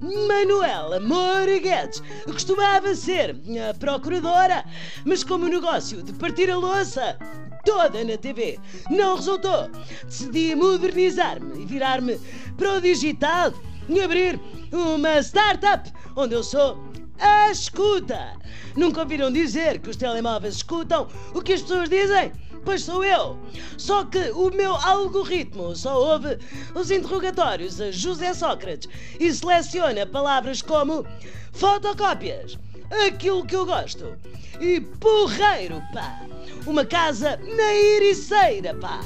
Manuela Moura Guedes. Costumava ser a procuradora, mas como o negócio de partir a louça toda na TV não resultou, decidi modernizar-me e virar-me para o digital e abrir uma startup onde eu sou a escuta. Nunca ouviram dizer que os telemóveis escutam o que as pessoas dizem? Pois sou eu. Só que o meu algoritmo só ouve os interrogatórios a José Sócrates e seleciona palavras como fotocópias, aquilo que eu gosto, e porreiro, pá. Uma casa na Ericeira, pá.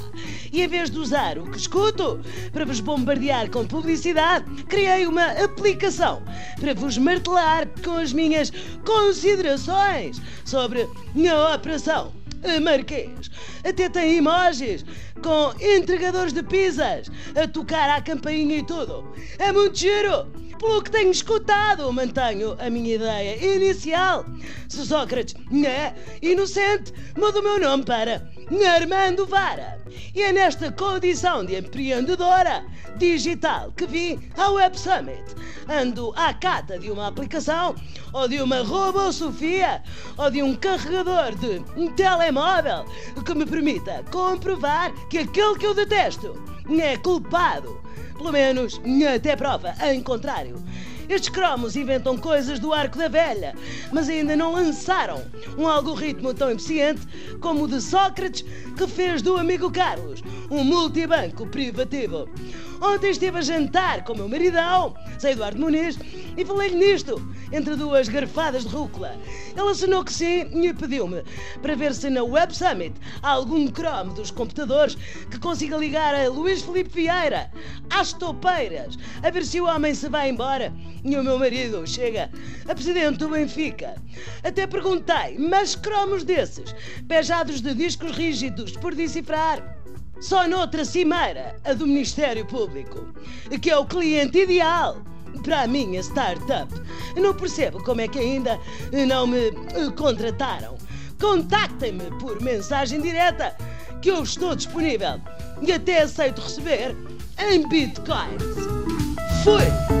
E em vez de usar o que escuto para vos bombardear com publicidade, criei uma aplicação para vos martelar com as minhas considerações sobre a operação. Marquês. Até tem emojis com entregadores de pizzas a tocar à campainha e tudo. É muito giro. Pelo que tenho escutado, mantenho a minha ideia inicial. Se Sócrates é inocente, mudo o meu nome para Armando Vara. E é nesta condição de empreendedora digital que vim ao Web Summit. Ando à cata de uma aplicação, ou de uma Robo Sofia, ou de um carregador de um telemóvel que me permita comprovar que aquele que eu detesto é culpado. Pelo menos até prova em contrário. Estes cromos inventam coisas do arco da velha, mas ainda não lançaram um algoritmo tão eficiente como o de Sócrates, que fez do amigo Carlos um multibanco privativo. Ontem estive a jantar com o meu maridão, Zé Eduardo Muniz, e falei-lhe nisto, entre duas garfadas de rúcula. Ele assinou que sim e pediu-me para ver se na Web Summit há algum Chrome dos computadores que consiga ligar a Luís Felipe Vieira às toupeiras, a ver se o homem se vai embora e o meu marido chega a presidente do Benfica. Até perguntei, mas cromos desses, pejados de discos rígidos por decifrar? Só noutra cimeira, a do Ministério Público, que é o cliente ideal para a minha startup. Não percebo como é que ainda não me eh, contrataram. Contactem-me por mensagem direta, que eu estou disponível e até aceito receber em bitcoins. Fui!